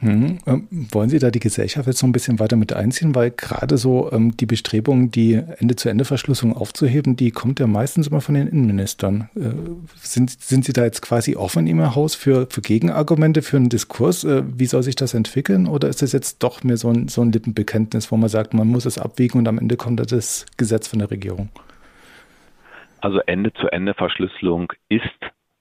Hm. Ähm, wollen Sie da die Gesellschaft jetzt noch ein bisschen weiter mit einziehen? Weil gerade so ähm, die Bestrebung, die Ende-zu-Ende-Verschlüsselung aufzuheben, die kommt ja meistens immer von den Innenministern. Äh, sind, sind Sie da jetzt quasi offen Ihrem Haus für, für Gegenargumente, für einen Diskurs? Äh, wie soll sich das entwickeln? Oder ist das jetzt doch mehr so ein, so ein Lippenbekenntnis, wo man sagt, man muss es abwiegen und am Ende kommt das Gesetz von der Regierung? Also Ende-zu-Ende-Verschlüsselung ist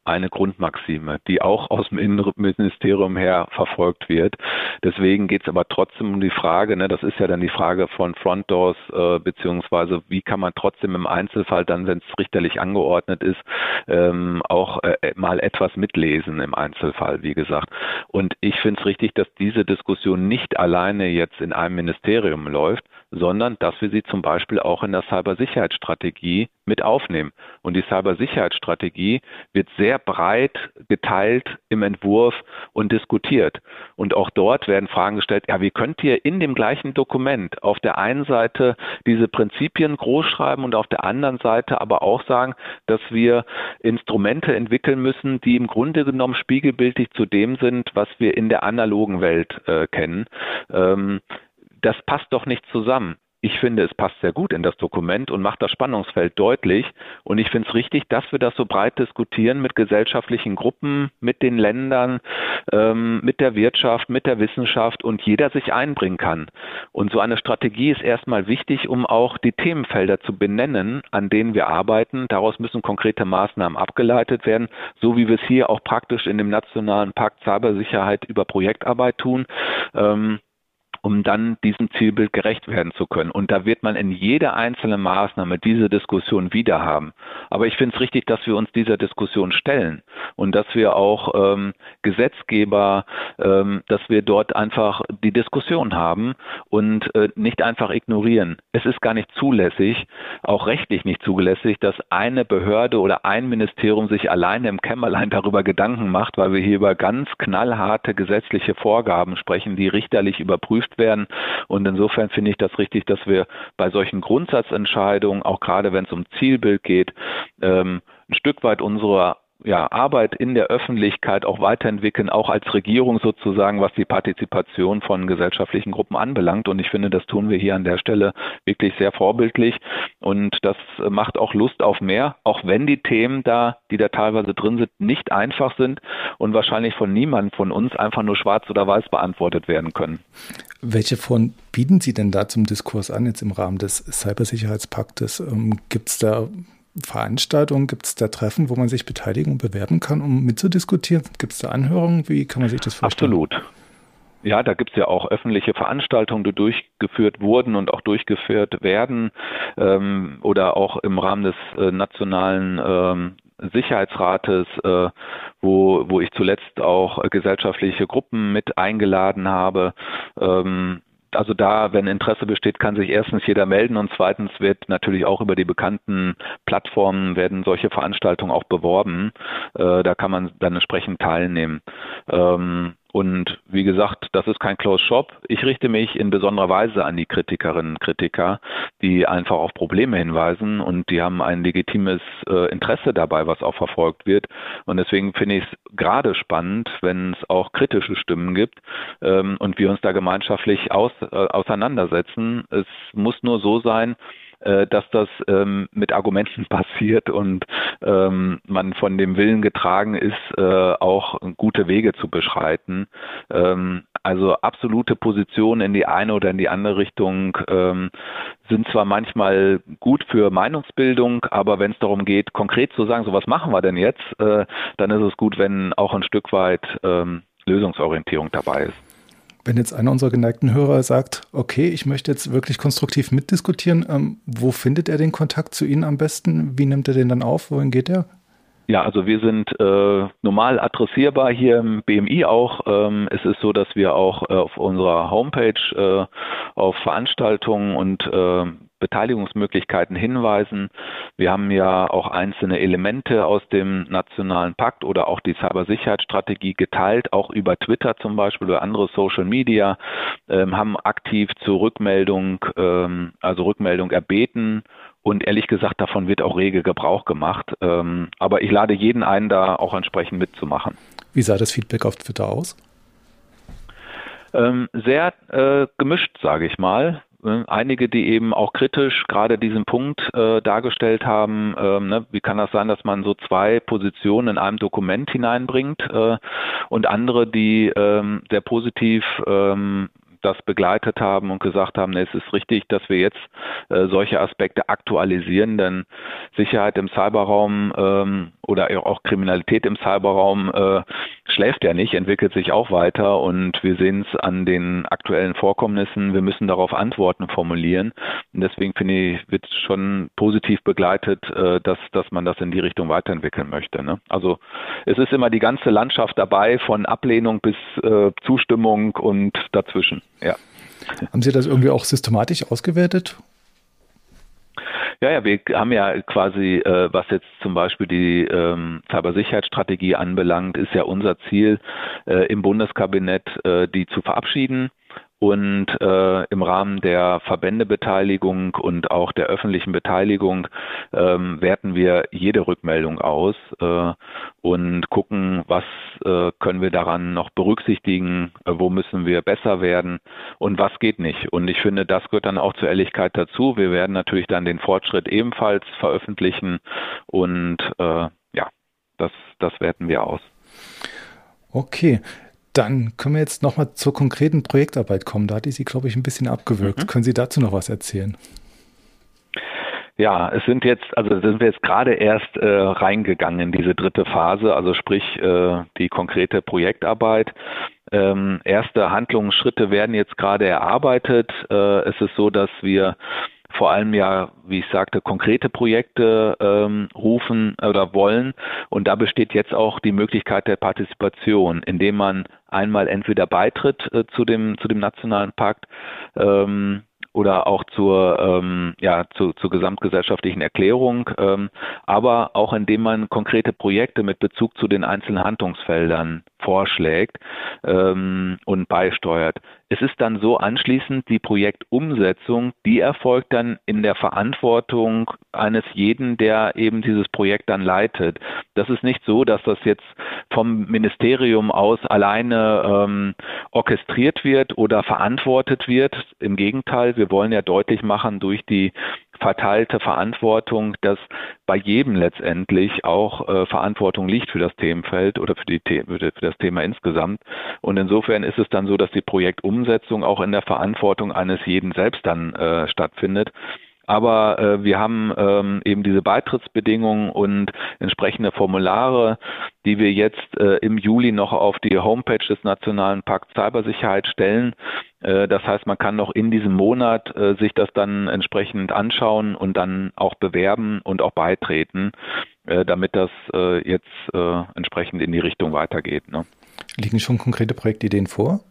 eine Grundmaxime, die auch aus dem Innenministerium her verfolgt wird. Deswegen geht es aber trotzdem um die Frage, ne, das ist ja dann die Frage von Front Doors, äh, beziehungsweise wie kann man trotzdem im Einzelfall dann, wenn es richterlich angeordnet ist, ähm, auch äh, mal etwas mitlesen im Einzelfall, wie gesagt. Und ich finde es richtig, dass diese Diskussion nicht alleine jetzt in einem Ministerium läuft, sondern dass wir sie zum Beispiel auch in der Cybersicherheitsstrategie mit aufnehmen. Und die Cybersicherheitsstrategie wird sehr breit geteilt im Entwurf und diskutiert. Und auch dort werden Fragen gestellt, ja, wie könnt ihr in dem gleichen Dokument auf der einen Seite diese Prinzipien großschreiben und auf der anderen Seite aber auch sagen, dass wir Instrumente entwickeln müssen, die im Grunde genommen spiegelbildlich zu dem sind, was wir in der analogen Welt äh, kennen. Ähm, das passt doch nicht zusammen. Ich finde, es passt sehr gut in das Dokument und macht das Spannungsfeld deutlich. Und ich finde es richtig, dass wir das so breit diskutieren mit gesellschaftlichen Gruppen, mit den Ländern, ähm, mit der Wirtschaft, mit der Wissenschaft und jeder sich einbringen kann. Und so eine Strategie ist erstmal wichtig, um auch die Themenfelder zu benennen, an denen wir arbeiten. Daraus müssen konkrete Maßnahmen abgeleitet werden, so wie wir es hier auch praktisch in dem Nationalen Pakt Cybersicherheit über Projektarbeit tun. Ähm, um dann diesem Zielbild gerecht werden zu können. Und da wird man in jeder einzelnen Maßnahme diese Diskussion wieder haben. Aber ich finde es richtig, dass wir uns dieser Diskussion stellen und dass wir auch ähm, Gesetzgeber, ähm, dass wir dort einfach die Diskussion haben und äh, nicht einfach ignorieren. Es ist gar nicht zulässig, auch rechtlich nicht zulässig, dass eine Behörde oder ein Ministerium sich alleine im Kämmerlein darüber Gedanken macht, weil wir hier über ganz knallharte gesetzliche Vorgaben sprechen, die richterlich überprüft werden. Und insofern finde ich das richtig, dass wir bei solchen Grundsatzentscheidungen, auch gerade wenn es um Zielbild geht, ähm, ein Stück weit unserer ja, Arbeit in der Öffentlichkeit auch weiterentwickeln, auch als Regierung sozusagen, was die Partizipation von gesellschaftlichen Gruppen anbelangt. Und ich finde, das tun wir hier an der Stelle wirklich sehr vorbildlich. Und das macht auch Lust auf mehr, auch wenn die Themen da, die da teilweise drin sind, nicht einfach sind und wahrscheinlich von niemandem von uns einfach nur schwarz oder weiß beantwortet werden können. Welche Formen bieten Sie denn da zum Diskurs an, jetzt im Rahmen des Cybersicherheitspaktes? Ähm, Gibt es da Veranstaltungen, gibt es da Treffen, wo man sich beteiligen und bewerben kann, um mitzudiskutieren? Gibt es da Anhörungen? Wie kann man sich das vorstellen? Absolut. Ja, da gibt es ja auch öffentliche Veranstaltungen, die durchgeführt wurden und auch durchgeführt werden ähm, oder auch im Rahmen des äh, nationalen ähm, Sicherheitsrates, äh, wo, wo ich zuletzt auch äh, gesellschaftliche Gruppen mit eingeladen habe. Ähm, also da, wenn Interesse besteht, kann sich erstens jeder melden und zweitens wird natürlich auch über die bekannten Plattformen werden solche Veranstaltungen auch beworben. Äh, da kann man dann entsprechend teilnehmen. Ähm, und wie gesagt, das ist kein Closed Shop. Ich richte mich in besonderer Weise an die Kritikerinnen und Kritiker, die einfach auf Probleme hinweisen und die haben ein legitimes äh, Interesse dabei, was auch verfolgt wird. Und deswegen finde ich es gerade spannend, wenn es auch kritische Stimmen gibt ähm, und wir uns da gemeinschaftlich aus, äh, auseinandersetzen. Es muss nur so sein, äh, dass das ähm, mit Argumenten passiert und ähm, man von dem Willen getragen ist, äh, auch gute Wege zu beschreiten. Ähm, also absolute Positionen in die eine oder in die andere Richtung ähm, sind zwar manchmal gut für Meinungsbildung, aber wenn es darum geht, konkret zu sagen, so was machen wir denn jetzt, äh, dann ist es gut, wenn auch ein Stück weit ähm, Lösungsorientierung dabei ist. Wenn jetzt einer unserer geneigten Hörer sagt, okay, ich möchte jetzt wirklich konstruktiv mitdiskutieren, ähm, wo findet er den Kontakt zu Ihnen am besten? Wie nimmt er den dann auf? Wohin geht er? Ja, also wir sind äh, normal adressierbar hier im BMI auch. Ähm, es ist so, dass wir auch äh, auf unserer Homepage äh, auf Veranstaltungen und äh, Beteiligungsmöglichkeiten hinweisen. Wir haben ja auch einzelne Elemente aus dem nationalen Pakt oder auch die Cybersicherheitsstrategie geteilt, auch über Twitter zum Beispiel oder andere Social Media, ähm, haben aktiv zur Rückmeldung, ähm, also Rückmeldung erbeten und ehrlich gesagt, davon wird auch rege Gebrauch gemacht. Ähm, aber ich lade jeden ein, da auch entsprechend mitzumachen. Wie sah das Feedback auf Twitter aus? Ähm, sehr äh, gemischt, sage ich mal. Äh, einige, die eben auch kritisch gerade diesen Punkt äh, dargestellt haben, ähm, ne, wie kann das sein, dass man so zwei Positionen in einem Dokument hineinbringt äh, und andere, die ähm, sehr positiv ähm, das begleitet haben und gesagt haben, es ist richtig, dass wir jetzt äh, solche Aspekte aktualisieren, denn Sicherheit im Cyberraum ähm, oder auch Kriminalität im Cyberraum äh, schläft ja nicht, entwickelt sich auch weiter und wir sehen es an den aktuellen Vorkommnissen. Wir müssen darauf Antworten formulieren und deswegen finde ich, wird schon positiv begleitet, äh, dass, dass man das in die Richtung weiterentwickeln möchte. Ne? Also es ist immer die ganze Landschaft dabei, von Ablehnung bis äh, Zustimmung und dazwischen. Ja. Haben Sie das irgendwie auch systematisch ausgewertet? Ja, ja, wir haben ja quasi, äh, was jetzt zum Beispiel die ähm, Cybersicherheitsstrategie anbelangt, ist ja unser Ziel äh, im Bundeskabinett, äh, die zu verabschieden und äh, im Rahmen der Verbändebeteiligung und auch der öffentlichen Beteiligung ähm, werten wir jede Rückmeldung aus äh, und gucken, was äh, können wir daran noch berücksichtigen, äh, wo müssen wir besser werden und was geht nicht. Und ich finde, das gehört dann auch zur Ehrlichkeit dazu. Wir werden natürlich dann den Fortschritt ebenfalls veröffentlichen und äh, ja, das, das werten wir aus. Okay. Dann können wir jetzt nochmal zur konkreten Projektarbeit kommen. Da hatte ich Sie, glaube ich, ein bisschen abgewürgt. Mhm. Können Sie dazu noch was erzählen? Ja, es sind jetzt, also sind wir jetzt gerade erst äh, reingegangen in diese dritte Phase, also sprich äh, die konkrete Projektarbeit. Ähm, erste Handlungsschritte werden jetzt gerade erarbeitet. Äh, es ist so, dass wir vor allem ja, wie ich sagte, konkrete Projekte ähm, rufen oder wollen. Und da besteht jetzt auch die Möglichkeit der Partizipation, indem man einmal entweder beitritt äh, zu dem zu dem nationalen Pakt ähm, oder auch zur, ähm, ja, zu, zur gesamtgesellschaftlichen Erklärung, ähm, aber auch indem man konkrete Projekte mit Bezug zu den einzelnen Handlungsfeldern vorschlägt ähm, und beisteuert. Es ist dann so anschließend die Projektumsetzung, die erfolgt dann in der Verantwortung eines jeden, der eben dieses Projekt dann leitet. Das ist nicht so, dass das jetzt vom Ministerium aus alleine ähm, orchestriert wird oder verantwortet wird. Im Gegenteil, wir wollen ja deutlich machen durch die verteilte Verantwortung, dass bei jedem letztendlich auch äh, Verantwortung liegt für das Themenfeld oder für, die für das Thema insgesamt. Und insofern ist es dann so, dass die Projektumsetzung auch in der Verantwortung eines jeden selbst dann äh, stattfindet. Aber äh, wir haben ähm, eben diese Beitrittsbedingungen und entsprechende Formulare, die wir jetzt äh, im Juli noch auf die Homepage des Nationalen Pakts Cybersicherheit stellen. Äh, das heißt, man kann noch in diesem Monat äh, sich das dann entsprechend anschauen und dann auch bewerben und auch beitreten, äh, damit das äh, jetzt äh, entsprechend in die Richtung weitergeht. Ne? Liegen schon konkrete Projektideen vor?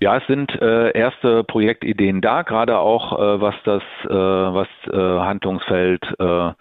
Ja, es sind äh, erste Projektideen da, gerade auch äh, was das, äh, was äh, Handlungsfeld äh,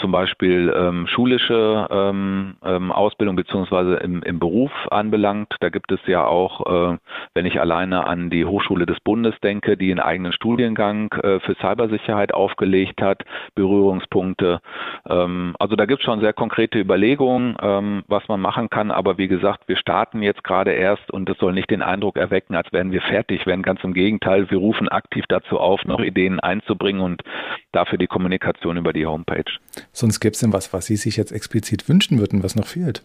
zum Beispiel ähm, schulische ähm, ähm, Ausbildung beziehungsweise im, im Beruf anbelangt. Da gibt es ja auch, äh, wenn ich alleine an die Hochschule des Bundes denke, die einen eigenen Studiengang äh, für Cybersicherheit aufgelegt hat, Berührungspunkte. Ähm, also da gibt es schon sehr konkrete Überlegungen, ähm, was man machen kann. Aber wie gesagt, wir starten jetzt gerade erst und es soll nicht den Eindruck erwecken, als werden wir fertig werden. Ganz im Gegenteil, wir rufen aktiv dazu auf, noch Ideen einzubringen und dafür die Kommunikation über die Homepage. Sonst gäbe es denn was, was Sie sich jetzt explizit wünschen würden, was noch fehlt?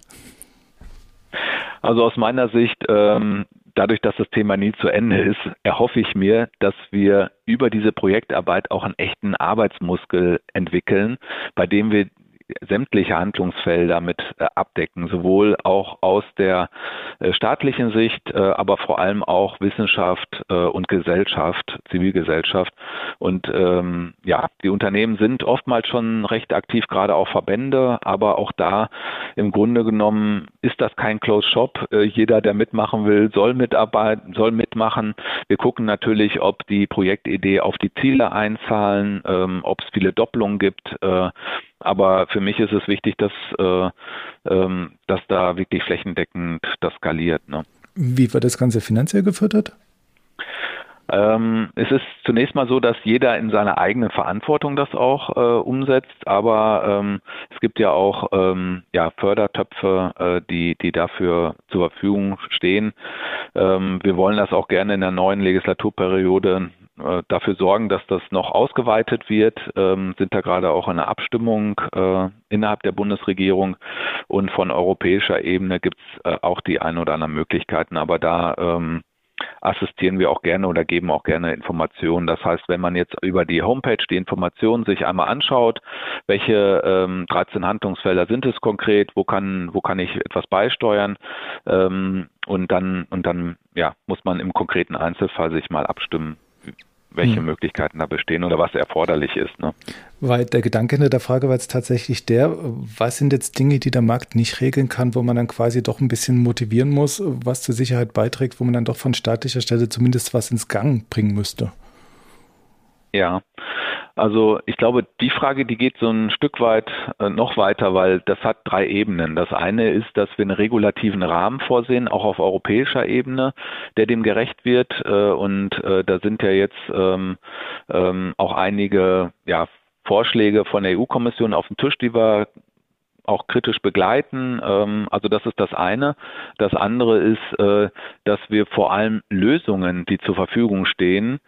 Also aus meiner Sicht, ähm, dadurch, dass das Thema nie zu Ende ist, erhoffe ich mir, dass wir über diese Projektarbeit auch einen echten Arbeitsmuskel entwickeln, bei dem wir sämtliche Handlungsfelder mit äh, abdecken, sowohl auch aus der äh, staatlichen Sicht, äh, aber vor allem auch Wissenschaft und Gesellschaft, Zivilgesellschaft. Und ähm, ja, die Unternehmen sind oftmals schon recht aktiv, gerade auch Verbände, aber auch da im Grunde genommen ist das kein Closed Shop. jeder, der mitmachen will, soll mitarbeiten, soll mitmachen. Wir gucken natürlich, ob die Projektidee auf die Ziele einzahlen, ähm, ob es viele Doppelungen gibt. Aber für mich ist es wichtig, dass, äh, ähm, dass da wirklich flächendeckend das skaliert. Ne? Wie wird das Ganze finanziell gefördert? Ähm, es ist zunächst mal so, dass jeder in seiner eigenen Verantwortung das auch äh, umsetzt, aber ähm, es gibt ja auch ähm, ja, Fördertöpfe, äh, die, die dafür zur Verfügung stehen. Ähm, wir wollen das auch gerne in der neuen Legislaturperiode äh, dafür sorgen, dass das noch ausgeweitet wird, ähm, sind da gerade auch in der Abstimmung äh, innerhalb der Bundesregierung. Und von europäischer Ebene gibt es äh, auch die ein oder anderen Möglichkeiten, aber da ähm, assistieren wir auch gerne oder geben auch gerne Informationen. Das heißt, wenn man jetzt über die Homepage die Informationen sich einmal anschaut, welche ähm, 13 Handlungsfelder sind es konkret, wo kann, wo kann ich etwas beisteuern ähm, und dann, und dann ja, muss man im konkreten Einzelfall sich mal abstimmen, welche hm. Möglichkeiten da bestehen oder was erforderlich ist. Ne? Weil der Gedanke hinter der Frage war jetzt tatsächlich der, was sind jetzt Dinge, die der Markt nicht regeln kann, wo man dann quasi doch ein bisschen motivieren muss, was zur Sicherheit beiträgt, wo man dann doch von staatlicher Stelle zumindest was ins Gang bringen müsste. Ja, also ich glaube, die Frage, die geht so ein Stück weit äh, noch weiter, weil das hat drei Ebenen. Das eine ist, dass wir einen regulativen Rahmen vorsehen, auch auf europäischer Ebene, der dem gerecht wird. Äh, und äh, da sind ja jetzt ähm, ähm, auch einige ja, Vorschläge von der EU-Kommission auf dem Tisch, die wir auch kritisch begleiten. Ähm, also das ist das eine. Das andere ist, dass wir vor allem Lösungen, die zur Verfügung stehen,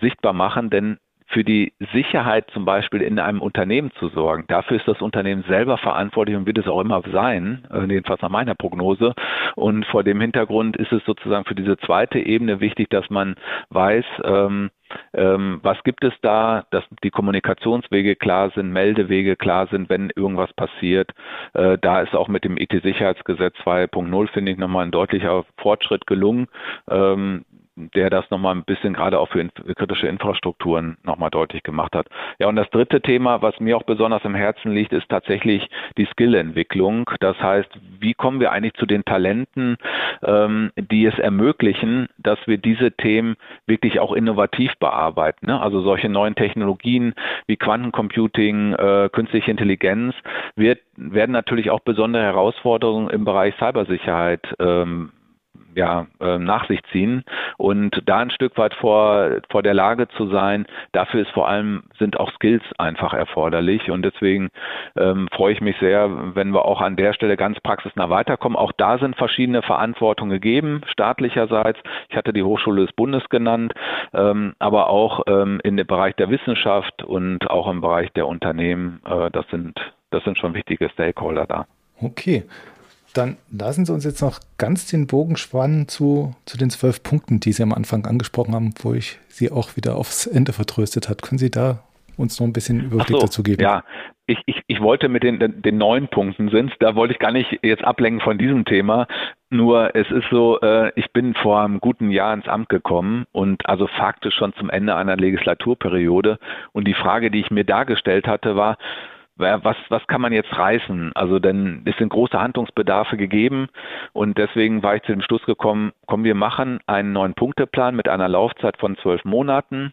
sichtbar machen, denn für die Sicherheit zum Beispiel in einem Unternehmen zu sorgen. Dafür ist das Unternehmen selber verantwortlich und wird es auch immer sein, äh, jedenfalls nach meiner Prognose. Und vor dem Hintergrund ist es sozusagen für diese zweite Ebene wichtig, dass man weiß, ähm, ähm, was gibt es da, dass die Kommunikationswege klar sind, Meldewege klar sind, wenn irgendwas passiert. Äh, da ist auch mit dem IT-Sicherheitsgesetz 2.0, finde ich, nochmal ein deutlicher Fortschritt gelungen. Ähm, der das nochmal ein bisschen gerade auch für kritische Infrastrukturen nochmal deutlich gemacht hat. Ja, und das dritte Thema, was mir auch besonders im Herzen liegt, ist tatsächlich die Skillentwicklung. Das heißt, wie kommen wir eigentlich zu den Talenten, ähm, die es ermöglichen, dass wir diese Themen wirklich auch innovativ bearbeiten. Ne? Also solche neuen Technologien wie Quantencomputing, äh, künstliche Intelligenz wird, werden natürlich auch besondere Herausforderungen im Bereich Cybersicherheit ähm, ja, äh, nach sich ziehen und da ein Stück weit vor, vor der Lage zu sein, dafür ist vor allem, sind auch Skills einfach erforderlich und deswegen ähm, freue ich mich sehr, wenn wir auch an der Stelle ganz praxisnah weiterkommen. Auch da sind verschiedene Verantwortungen gegeben, staatlicherseits. Ich hatte die Hochschule des Bundes genannt, ähm, aber auch ähm, in dem Bereich der Wissenschaft und auch im Bereich der Unternehmen, äh, das sind, das sind schon wichtige Stakeholder da. Okay. Dann lassen Sie uns jetzt noch ganz den Bogen spannen zu, zu den zwölf Punkten, die Sie am Anfang angesprochen haben, wo ich Sie auch wieder aufs Ende vertröstet hat. Können Sie da uns noch ein bisschen Überblick so, dazu geben? Ja, ich, ich, ich wollte mit den, den neun Punkten sind, da wollte ich gar nicht jetzt ablenken von diesem Thema. Nur es ist so, äh, ich bin vor einem guten Jahr ins Amt gekommen und also faktisch schon zum Ende einer Legislaturperiode. Und die Frage, die ich mir dargestellt hatte, war, was, was kann man jetzt reißen? Also denn es sind große Handlungsbedarfe gegeben und deswegen war ich zu dem Schluss gekommen, komm, wir machen einen neuen Punkteplan mit einer Laufzeit von zwölf Monaten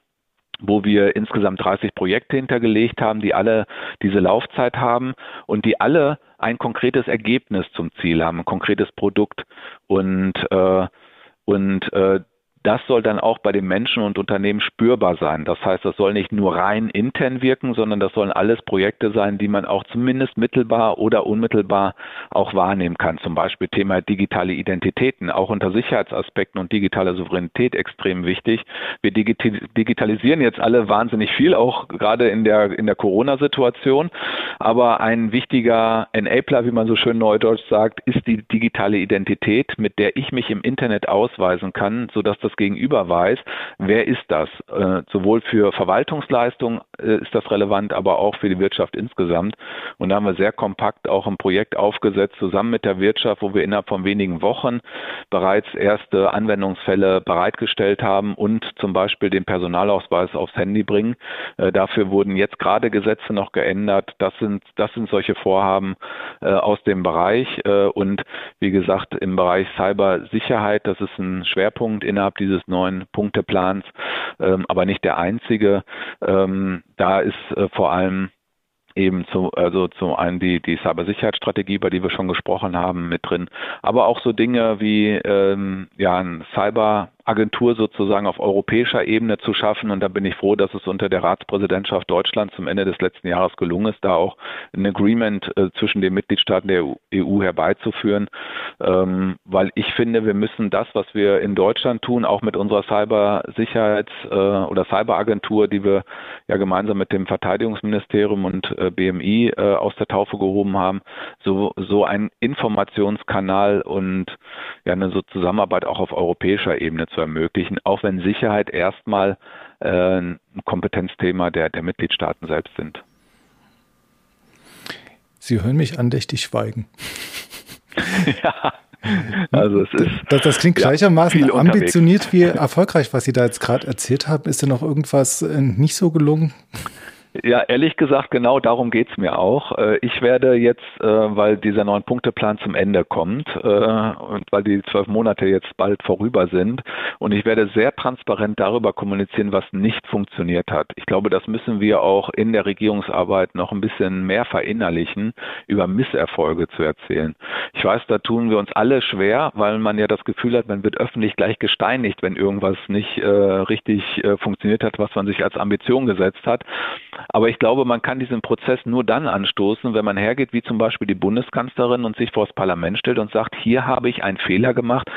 wo wir insgesamt 30 Projekte hintergelegt haben, die alle diese Laufzeit haben und die alle ein konkretes Ergebnis zum Ziel haben, ein konkretes Produkt. Und, äh, und äh, das soll dann auch bei den Menschen und Unternehmen spürbar sein. Das heißt, das soll nicht nur rein intern wirken, sondern das sollen alles Projekte sein, die man auch zumindest mittelbar oder unmittelbar auch wahrnehmen kann. Zum Beispiel Thema digitale Identitäten, auch unter Sicherheitsaspekten und digitaler Souveränität extrem wichtig. Wir digitalisieren jetzt alle wahnsinnig viel, auch gerade in der, in der Corona-Situation. Aber ein wichtiger Enabler, wie man so schön neudeutsch sagt, ist die digitale Identität, mit der ich mich im Internet ausweisen kann, sodass das Gegenüber weiß, wer ist das. Äh, sowohl für Verwaltungsleistung äh, ist das relevant, aber auch für die Wirtschaft insgesamt. Und da haben wir sehr kompakt auch ein Projekt aufgesetzt, zusammen mit der Wirtschaft, wo wir innerhalb von wenigen Wochen bereits erste Anwendungsfälle bereitgestellt haben und zum Beispiel den Personalausweis aufs Handy bringen. Äh, dafür wurden jetzt gerade Gesetze noch geändert. Das sind, das sind solche Vorhaben äh, aus dem Bereich. Äh, und wie gesagt, im Bereich Cybersicherheit, das ist ein Schwerpunkt innerhalb dieses neuen Punkteplans, ähm, aber nicht der einzige. Ähm, da ist äh, vor allem eben zu, also zum einen die, die Cybersicherheitsstrategie, über die wir schon gesprochen haben, mit drin, aber auch so Dinge wie ähm, ja ein Cyber Agentur sozusagen auf europäischer Ebene zu schaffen. Und da bin ich froh, dass es unter der Ratspräsidentschaft Deutschland zum Ende des letzten Jahres gelungen ist, da auch ein Agreement äh, zwischen den Mitgliedstaaten der EU herbeizuführen. Ähm, weil ich finde, wir müssen das, was wir in Deutschland tun, auch mit unserer Cybersicherheits- äh, oder Cyberagentur, die wir ja gemeinsam mit dem Verteidigungsministerium und äh, BMI äh, aus der Taufe gehoben haben, so, so ein Informationskanal und ja eine so Zusammenarbeit auch auf europäischer Ebene zu ermöglichen, auch wenn Sicherheit erstmal äh, ein Kompetenzthema der, der Mitgliedstaaten selbst sind. Sie hören mich andächtig schweigen. ja. Also es ist, das, das klingt gleichermaßen ja, ambitioniert wie erfolgreich, was Sie da jetzt gerade erzählt haben. Ist denn noch irgendwas äh, nicht so gelungen? Ja, ehrlich gesagt, genau darum geht's mir auch. Äh, ich werde jetzt, äh, weil dieser neun Punkteplan zum Ende kommt äh, und weil die zwölf Monate jetzt bald vorüber sind, und ich werde sehr transparent darüber kommunizieren, was nicht funktioniert hat. Ich glaube, das müssen wir auch in der Regierungsarbeit noch ein bisschen mehr verinnerlichen, über Misserfolge zu erzählen. Ich weiß, da tun wir uns alle schwer, weil man ja das Gefühl hat, man wird öffentlich gleich gesteinigt, wenn irgendwas nicht richtig funktioniert hat, was man sich als Ambition gesetzt hat. Aber ich glaube, man kann diesen Prozess nur dann anstoßen, wenn man hergeht, wie zum Beispiel die Bundeskanzlerin und sich vor das Parlament stellt und sagt, hier habe ich einen Fehler gemacht,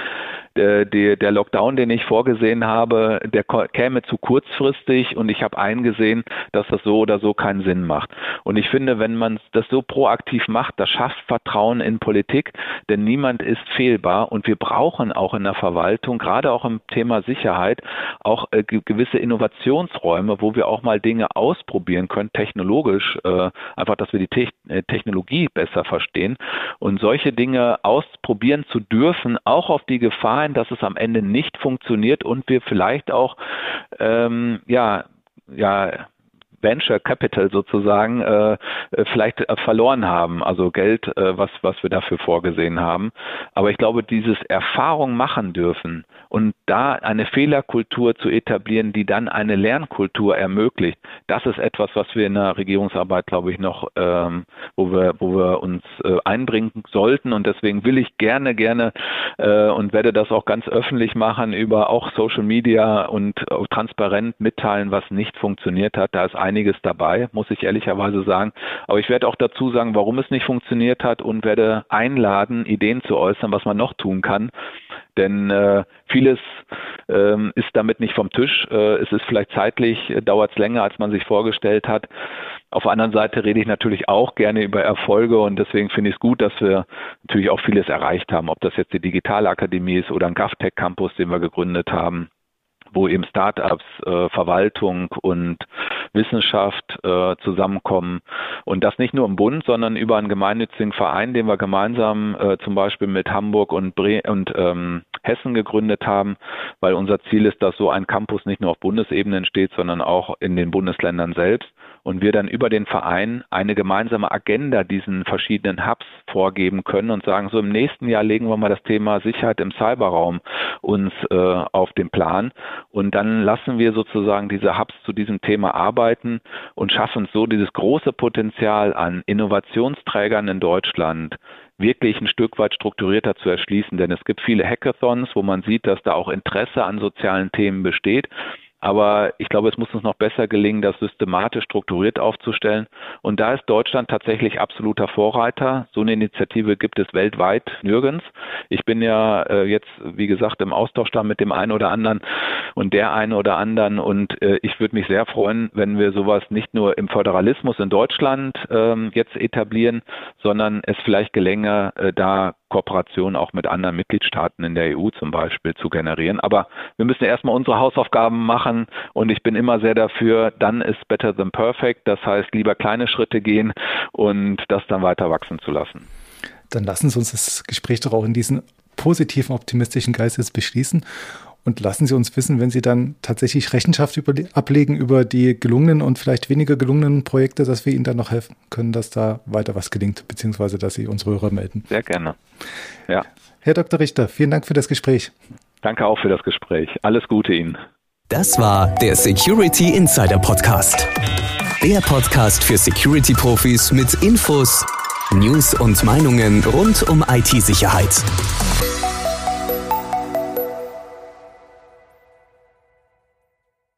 äh, der, der Lockdown, den ich vorgesehen habe, der käme zu kurzfristig und ich habe eingesehen, dass das so oder so keinen Sinn macht. Und ich finde, wenn man das so proaktiv macht, das schafft Vertrauen in Politik, denn niemand ist fehlbar und wir brauchen auch in der Verwaltung, gerade auch im Thema Sicherheit, auch äh, gewisse Innovationsräume, wo wir auch mal Dinge ausprobieren können, technologisch, äh, einfach, dass wir die Te äh, Technologie besser verstehen. Und solche Dinge ausprobieren zu dürfen, auch auf die Gefahr sein, dass es am Ende nicht funktioniert und wir vielleicht auch ähm, ja ja Venture Capital sozusagen äh, vielleicht äh, verloren haben, also Geld, äh, was, was wir dafür vorgesehen haben. Aber ich glaube, dieses Erfahrung machen dürfen und da eine Fehlerkultur zu etablieren, die dann eine Lernkultur ermöglicht, das ist etwas, was wir in der Regierungsarbeit, glaube ich, noch, ähm, wo wir, wo wir uns äh, einbringen sollten. Und deswegen will ich gerne, gerne äh, und werde das auch ganz öffentlich machen über auch Social Media und äh, transparent mitteilen, was nicht funktioniert hat. Da ist ein einiges dabei, muss ich ehrlicherweise sagen. Aber ich werde auch dazu sagen, warum es nicht funktioniert hat und werde einladen, Ideen zu äußern, was man noch tun kann. Denn äh, vieles ähm, ist damit nicht vom Tisch. Äh, es ist vielleicht zeitlich, äh, dauert es länger, als man sich vorgestellt hat. Auf der anderen Seite rede ich natürlich auch gerne über Erfolge und deswegen finde ich es gut, dass wir natürlich auch vieles erreicht haben. Ob das jetzt die Digitalakademie ist oder ein GovTech Campus, den wir gegründet haben wo eben Startups, äh, Verwaltung und Wissenschaft äh, zusammenkommen. Und das nicht nur im Bund, sondern über einen gemeinnützigen Verein, den wir gemeinsam äh, zum Beispiel mit Hamburg und, Bre und ähm, Hessen gegründet haben, weil unser Ziel ist, dass so ein Campus nicht nur auf Bundesebene entsteht, sondern auch in den Bundesländern selbst und wir dann über den Verein eine gemeinsame Agenda diesen verschiedenen Hubs vorgeben können und sagen, so im nächsten Jahr legen wir mal das Thema Sicherheit im Cyberraum uns äh, auf den Plan und dann lassen wir sozusagen diese Hubs zu diesem Thema arbeiten und schaffen so dieses große Potenzial an Innovationsträgern in Deutschland, wirklich ein Stück weit strukturierter zu erschließen. Denn es gibt viele Hackathons, wo man sieht, dass da auch Interesse an sozialen Themen besteht. Aber ich glaube, es muss uns noch besser gelingen, das systematisch strukturiert aufzustellen. Und da ist Deutschland tatsächlich absoluter Vorreiter. So eine Initiative gibt es weltweit nirgends. Ich bin ja äh, jetzt, wie gesagt, im Austausch da mit dem einen oder anderen und der einen oder anderen. Und äh, ich würde mich sehr freuen, wenn wir sowas nicht nur im Föderalismus in Deutschland äh, jetzt etablieren, sondern es vielleicht gelänge, äh, da Kooperationen auch mit anderen Mitgliedstaaten in der EU zum Beispiel zu generieren. Aber wir müssen erstmal unsere Hausaufgaben machen und ich bin immer sehr dafür, dann ist better than perfect. Das heißt, lieber kleine Schritte gehen und das dann weiter wachsen zu lassen. Dann lassen Sie uns das Gespräch doch auch in diesen positiven, optimistischen Geistes beschließen und lassen Sie uns wissen, wenn Sie dann tatsächlich Rechenschaft über, ablegen über die gelungenen und vielleicht weniger gelungenen Projekte, dass wir Ihnen dann noch helfen können, dass da weiter was gelingt, beziehungsweise dass Sie unsere Hörer melden. Sehr gerne. Ja. Herr Dr. Richter, vielen Dank für das Gespräch. Danke auch für das Gespräch. Alles Gute Ihnen. Das war der Security Insider Podcast. Der Podcast für Security-Profis mit Infos, News und Meinungen rund um IT-Sicherheit.